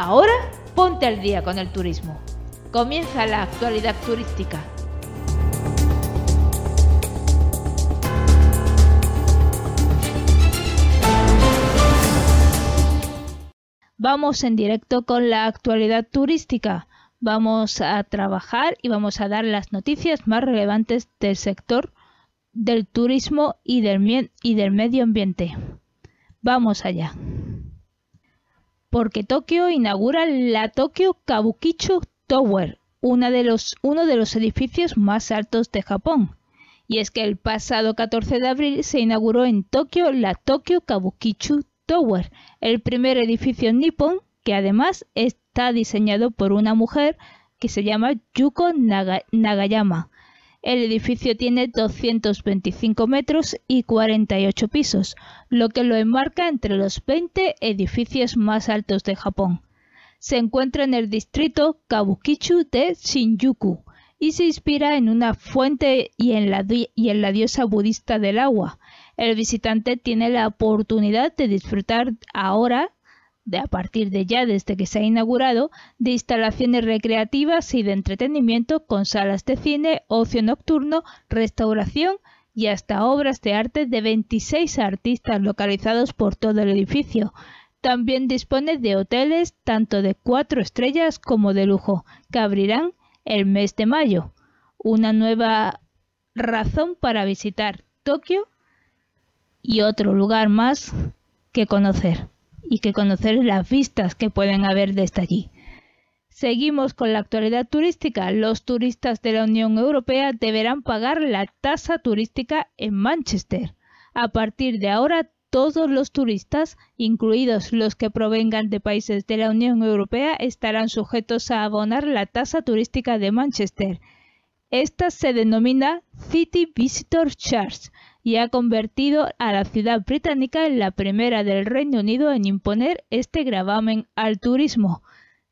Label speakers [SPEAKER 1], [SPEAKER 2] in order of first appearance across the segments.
[SPEAKER 1] Ahora ponte al día con el turismo. Comienza la actualidad turística. Vamos en directo con la actualidad turística. Vamos a trabajar y vamos a dar las noticias más relevantes del sector del turismo y del, y del medio ambiente. Vamos allá. Porque Tokio inaugura la Tokyo Kabukicho Tower, de los, uno de los edificios más altos de Japón. Y es que el pasado 14 de abril se inauguró en Tokio la Tokyo Kabukicho Tower, el primer edificio nipón que además está diseñado por una mujer que se llama Yuko Nagayama el edificio tiene 225 metros y 48 pisos, lo que lo enmarca entre los 20 edificios más altos de Japón. Se encuentra en el distrito Kabukicho de Shinjuku y se inspira en una fuente y en, la, y en la diosa budista del agua. El visitante tiene la oportunidad de disfrutar ahora de a partir de ya desde que se ha inaugurado, de instalaciones recreativas y de entretenimiento con salas de cine, ocio nocturno, restauración y hasta obras de arte de 26 artistas localizados por todo el edificio. También dispone de hoteles tanto de cuatro estrellas como de lujo, que abrirán el mes de mayo. Una nueva razón para visitar Tokio y otro lugar más que conocer y que conocer las vistas que pueden haber desde allí. Seguimos con la actualidad turística. Los turistas de la Unión Europea deberán pagar la tasa turística en Manchester. A partir de ahora, todos los turistas, incluidos los que provengan de países de la Unión Europea, estarán sujetos a abonar la tasa turística de Manchester. Esta se denomina City Visitor Charge y ha convertido a la ciudad británica en la primera del Reino Unido en imponer este gravamen al turismo.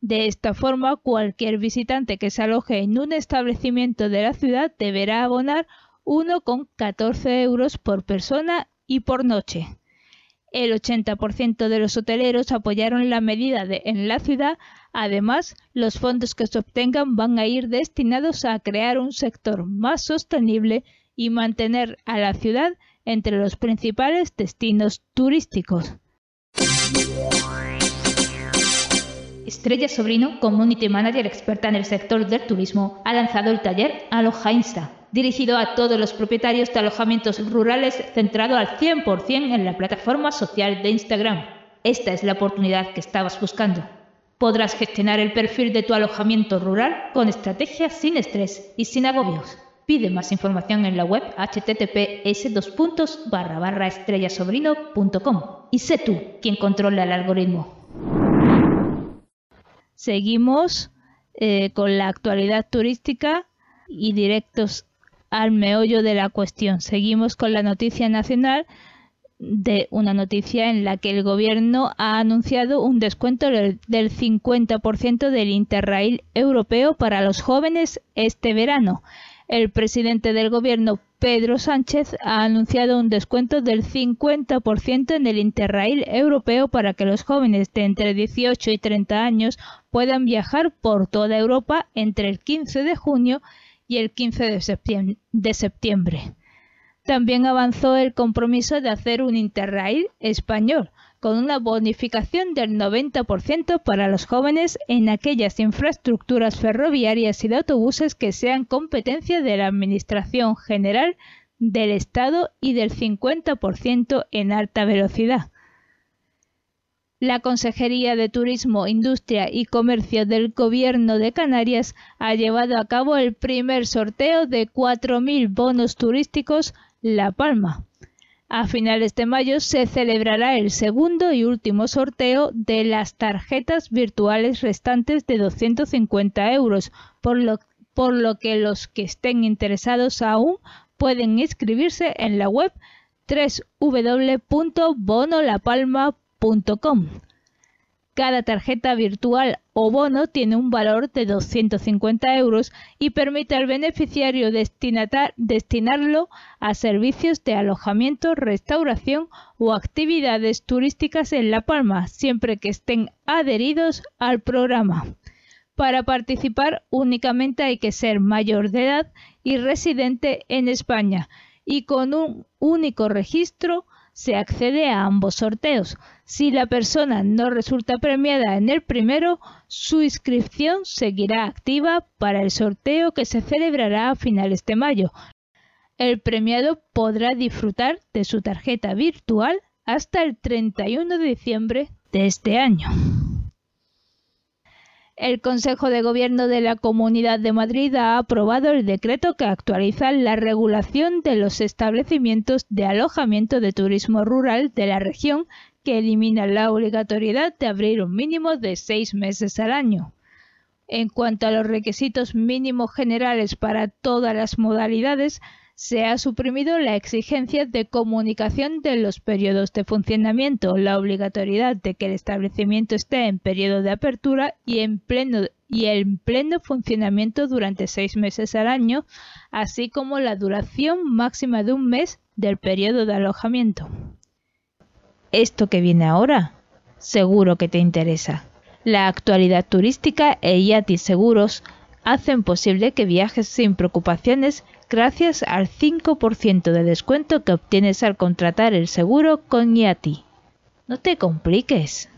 [SPEAKER 1] De esta forma, cualquier visitante que se aloje en un establecimiento de la ciudad deberá abonar 1,14 euros por persona y por noche. El 80% de los hoteleros apoyaron la medida en la ciudad. Además, los fondos que se obtengan van a ir destinados a crear un sector más sostenible y mantener a la ciudad entre los principales destinos turísticos. Estrella Sobrino, Community Manager experta en el sector del turismo, ha lanzado el taller Aloha Insta, dirigido a todos los propietarios de alojamientos rurales centrado al 100% en la plataforma social de Instagram. Esta es la oportunidad que estabas buscando. Podrás gestionar el perfil de tu alojamiento rural con estrategias sin estrés y sin agobios. Pide más información en la web https estrellasobrino.com y sé tú quien controla el algoritmo. Seguimos eh, con la actualidad turística y directos al meollo de la cuestión. Seguimos con la noticia nacional de una noticia en la que el gobierno ha anunciado un descuento del 50% del Interrail europeo para los jóvenes este verano. El presidente del gobierno, Pedro Sánchez, ha anunciado un descuento del 50% en el Interrail europeo para que los jóvenes de entre 18 y 30 años puedan viajar por toda Europa entre el 15 de junio y el 15 de septiembre. También avanzó el compromiso de hacer un Interrail español, con una bonificación del 90% para los jóvenes en aquellas infraestructuras ferroviarias y de autobuses que sean competencia de la Administración General del Estado y del 50% en alta velocidad. La Consejería de Turismo, Industria y Comercio del Gobierno de Canarias ha llevado a cabo el primer sorteo de 4.000 bonos turísticos La Palma. A finales de mayo se celebrará el segundo y último sorteo de las tarjetas virtuales restantes de 250 euros, por lo, por lo que los que estén interesados aún pueden inscribirse en la web www.bonolapalma.com. Cada tarjeta virtual o bono tiene un valor de 250 euros y permite al beneficiario destinarlo a servicios de alojamiento, restauración o actividades turísticas en La Palma, siempre que estén adheridos al programa. Para participar únicamente hay que ser mayor de edad y residente en España y con un único registro se accede a ambos sorteos. Si la persona no resulta premiada en el primero, su inscripción seguirá activa para el sorteo que se celebrará a finales de mayo. El premiado podrá disfrutar de su tarjeta virtual hasta el 31 de diciembre de este año. El Consejo de Gobierno de la Comunidad de Madrid ha aprobado el decreto que actualiza la regulación de los establecimientos de alojamiento de turismo rural de la región que elimina la obligatoriedad de abrir un mínimo de seis meses al año. En cuanto a los requisitos mínimos generales para todas las modalidades, se ha suprimido la exigencia de comunicación de los periodos de funcionamiento, la obligatoriedad de que el establecimiento esté en periodo de apertura y en pleno, y en pleno funcionamiento durante seis meses al año, así como la duración máxima de un mes del periodo de alojamiento. Esto que viene ahora, seguro que te interesa. La actualidad turística e IATI Seguros hacen posible que viajes sin preocupaciones gracias al 5% de descuento que obtienes al contratar el seguro con IATI. No te compliques.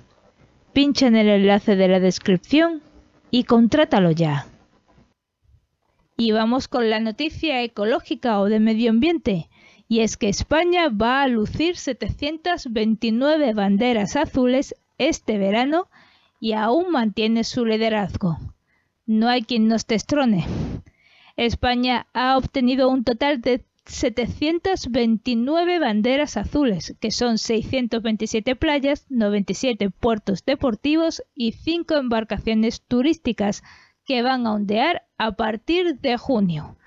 [SPEAKER 1] Pincha en el enlace de la descripción y contrátalo ya. Y vamos con la noticia ecológica o de medio ambiente. Y es que España va a lucir 729 banderas azules este verano y aún mantiene su liderazgo. No hay quien nos destrone. España ha obtenido un total de 729 banderas azules, que son 627 playas, 97 puertos deportivos y 5 embarcaciones turísticas que van a ondear a partir de junio.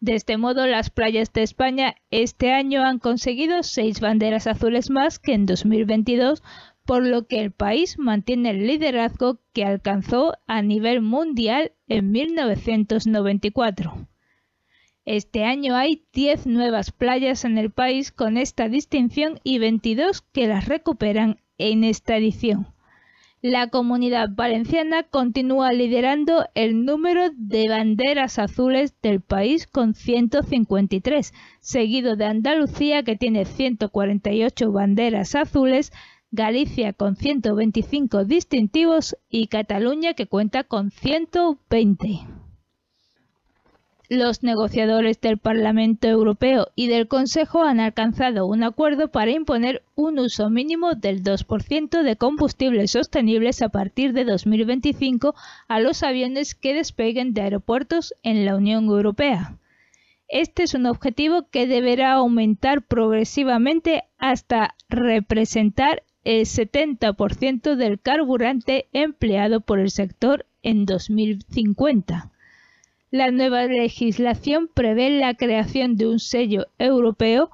[SPEAKER 1] De este modo, las playas de España este año han conseguido 6 banderas azules más que en 2022, por lo que el país mantiene el liderazgo que alcanzó a nivel mundial en 1994. Este año hay 10 nuevas playas en el país con esta distinción y 22 que las recuperan en esta edición. La comunidad valenciana continúa liderando el número de banderas azules del país con 153, seguido de Andalucía que tiene 148 banderas azules, Galicia con 125 distintivos y Cataluña que cuenta con 120. Los negociadores del Parlamento Europeo y del Consejo han alcanzado un acuerdo para imponer un uso mínimo del 2% de combustibles sostenibles a partir de 2025 a los aviones que despeguen de aeropuertos en la Unión Europea. Este es un objetivo que deberá aumentar progresivamente hasta representar el 70% del carburante empleado por el sector en 2050. La nueva legislación prevé la creación de un sello europeo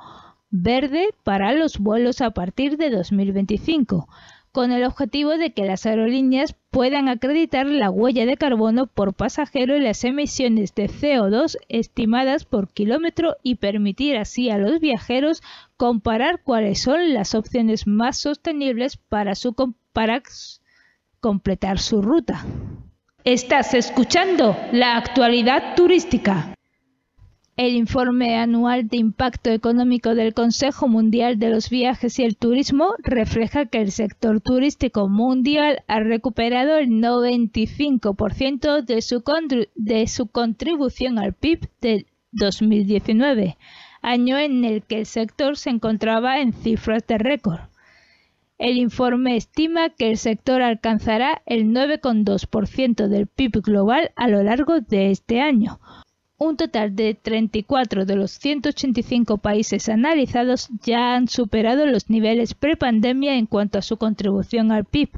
[SPEAKER 1] verde para los vuelos a partir de 2025, con el objetivo de que las aerolíneas puedan acreditar la huella de carbono por pasajero y las emisiones de CO2 estimadas por kilómetro y permitir así a los viajeros comparar cuáles son las opciones más sostenibles para, su, para completar su ruta. Estás escuchando la actualidad turística. El informe anual de impacto económico del Consejo Mundial de los Viajes y el Turismo refleja que el sector turístico mundial ha recuperado el 95% de su, de su contribución al PIB del 2019, año en el que el sector se encontraba en cifras de récord. El informe estima que el sector alcanzará el 9,2% del PIB global a lo largo de este año, un total de 34 de los 185 países analizados ya han superado los niveles prepandemia en cuanto a su contribución al PIB.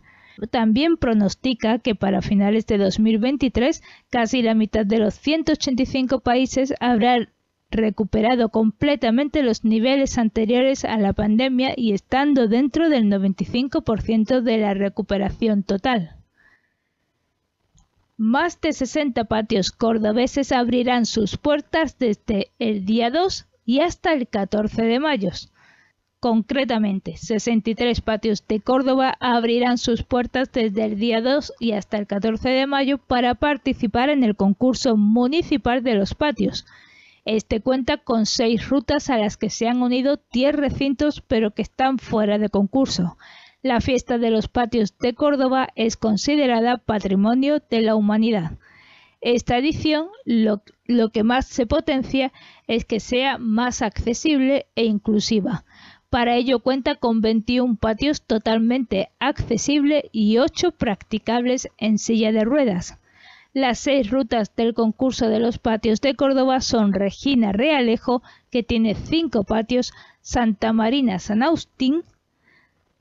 [SPEAKER 1] También pronostica que para finales de 2023 casi la mitad de los 185 países habrá recuperado completamente los niveles anteriores a la pandemia y estando dentro del 95% de la recuperación total. Más de 60 patios cordobeses abrirán sus puertas desde el día 2 y hasta el 14 de mayo. Concretamente, 63 patios de Córdoba abrirán sus puertas desde el día 2 y hasta el 14 de mayo para participar en el concurso municipal de los patios. Este cuenta con seis rutas a las que se han unido 10 recintos pero que están fuera de concurso. La fiesta de los patios de Córdoba es considerada Patrimonio de la Humanidad. Esta edición lo, que más se potencia es que sea más accesible e inclusiva para ello cuenta con 21 patios totalmente accesibles y 8 practicables en silla de ruedas. Las seis rutas del concurso de los patios de Córdoba son Regina Realejo, que tiene 5 patios, Santa Marina San Agustín,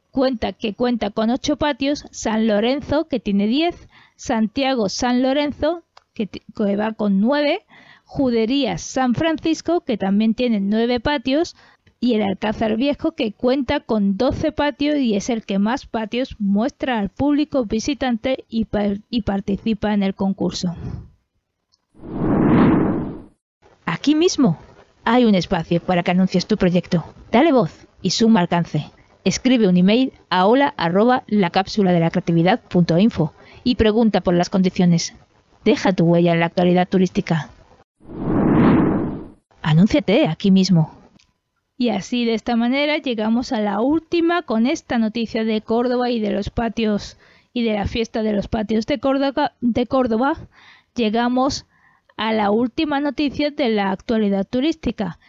[SPEAKER 1] cuenta que cuenta con 8 patios, San Lorenzo, que tiene 10, Santiago San Lorenzo, que, que va con 9, Juderías San Francisco, que también tiene 9 patios, y el Alcázar Viejo que cuenta con 12 patios y es el que más patios muestra al público visitante y, participa en el concurso. Aquí mismo hay un espacio para que anuncies tu proyecto. Dale voz y suma alcance. Escribe un email a hola arroba la cápsula de la creatividad y pregunta por las condiciones. Deja tu huella en la actualidad turística. Anúnciate aquí mismo. Y así de esta manera llegamos a la última con esta noticia de Córdoba y de los patios y de la fiesta de los patios de Córdoba, llegamos a la última noticia de la actualidad turística.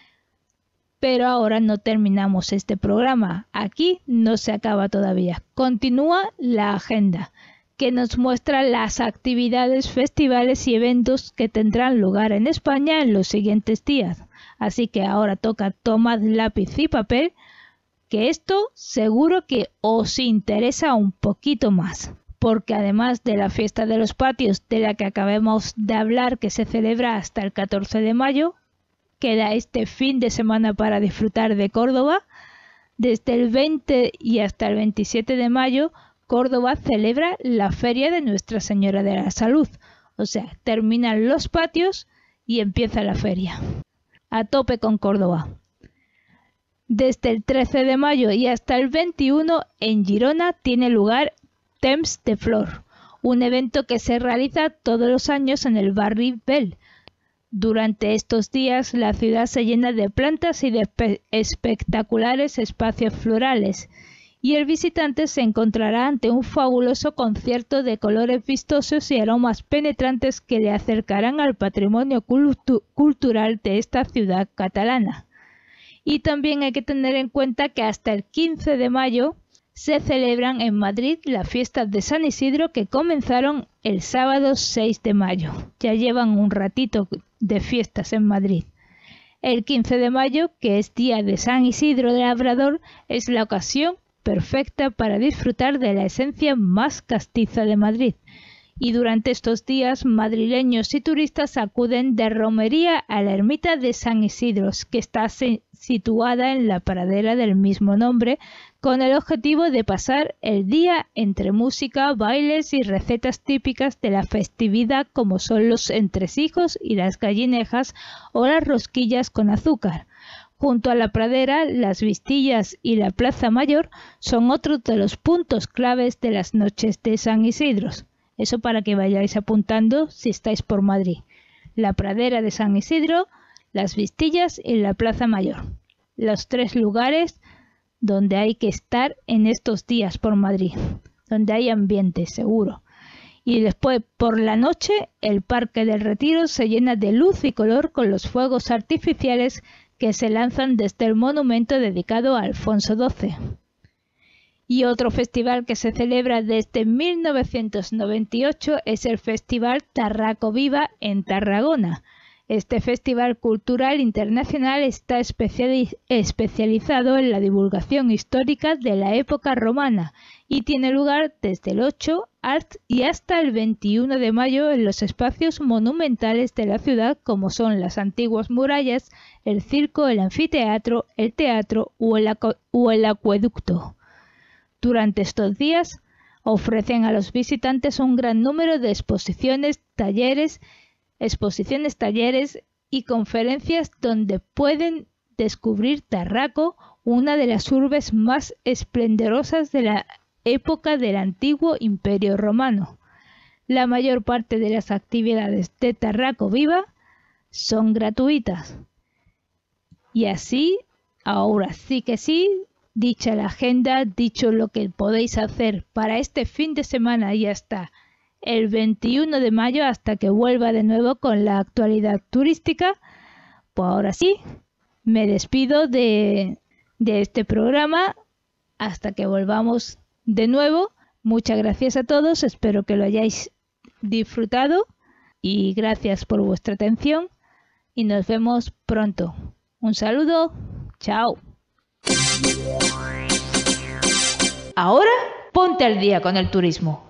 [SPEAKER 1] Pero ahora no terminamos este programa. Aquí no se acaba todavía. Continúa la agenda, que nos muestra las actividades, festivales y eventos que tendrán lugar en España en los siguientes días. Así que ahora toca tomar lápiz y papel, que esto seguro que os interesa un poquito más. Porque además de la fiesta de los patios de la que acabamos de hablar que se celebra hasta el 14 de mayo, queda este fin de semana para disfrutar de Córdoba. Desde el 20 y hasta el 27 de mayo, Córdoba celebra la Feria de Nuestra Señora de la Salud. O sea, terminan los patios y empieza la feria a tope con Córdoba. Desde el 13 de mayo y hasta el 21 en Girona tiene lugar Temps de Flor, un evento que se realiza todos los años en el barrio Bell. Durante estos días la ciudad se llena de plantas y de espectaculares espacios florales y el visitante se encontrará ante un fabuloso concierto de colores vistosos y aromas penetrantes que le acercarán al patrimonio cultural de esta ciudad catalana. Y también hay que tener en cuenta que hasta el 15 de mayo se celebran en Madrid las fiestas de San Isidro que comenzaron el sábado 6 de mayo. Ya llevan un ratito de fiestas en Madrid. El 15 de mayo, que es día de San Isidro de Labrador, es la ocasión perfecta para disfrutar de la esencia más castiza de Madrid. Y durante estos días madrileños y turistas acuden de romería a la ermita de San Isidro, que está situada en la pradera del mismo nombre, con el objetivo de pasar el día entre música, bailes y recetas típicas de la festividad como son los entresijos y las gallinejas o las rosquillas con azúcar. Junto a la pradera, las Vistillas y la Plaza Mayor son otros de los puntos claves de las noches de San Isidro. Eso para que vayáis apuntando si estáis por Madrid. La pradera de San Isidro, las Vistillas y la Plaza Mayor. Los tres lugares donde hay que estar en estos días por Madrid, donde hay ambiente seguro. Y después por la noche el Parque del Retiro se llena de luz y color con los fuegos artificiales que se lanzan desde el monumento dedicado a Alfonso XII. Y otro festival que se celebra desde 1998 es el Festival Tarraco Viva en Tarragona. Este festival cultural internacional está especializado en la divulgación histórica de la época romana y tiene lugar desde el 8 y hasta el 21 de mayo en los espacios monumentales de la ciudad como son las antiguas murallas, el circo, el anfiteatro, el teatro o el, o el acueducto. Durante estos días ofrecen a los visitantes un gran número de exposiciones, talleres exposiciones, talleres y conferencias donde pueden descubrir Tarraco, una de las urbes más esplendorosas de la época del antiguo Imperio Romano. La mayor parte de las actividades de Tarraco Viva son gratuitas. Y así, ahora sí que sí, dicha la agenda, dicho lo que podéis hacer para este fin de semana y hasta el 21 de mayo hasta que vuelva de nuevo con la actualidad turística. Pues ahora sí, me despido de, de este programa hasta que volvamos de nuevo. Muchas gracias a todos, espero que lo hayáis disfrutado y gracias por vuestra atención y nos vemos pronto. Un saludo, chao. Ahora ponte al día con el turismo.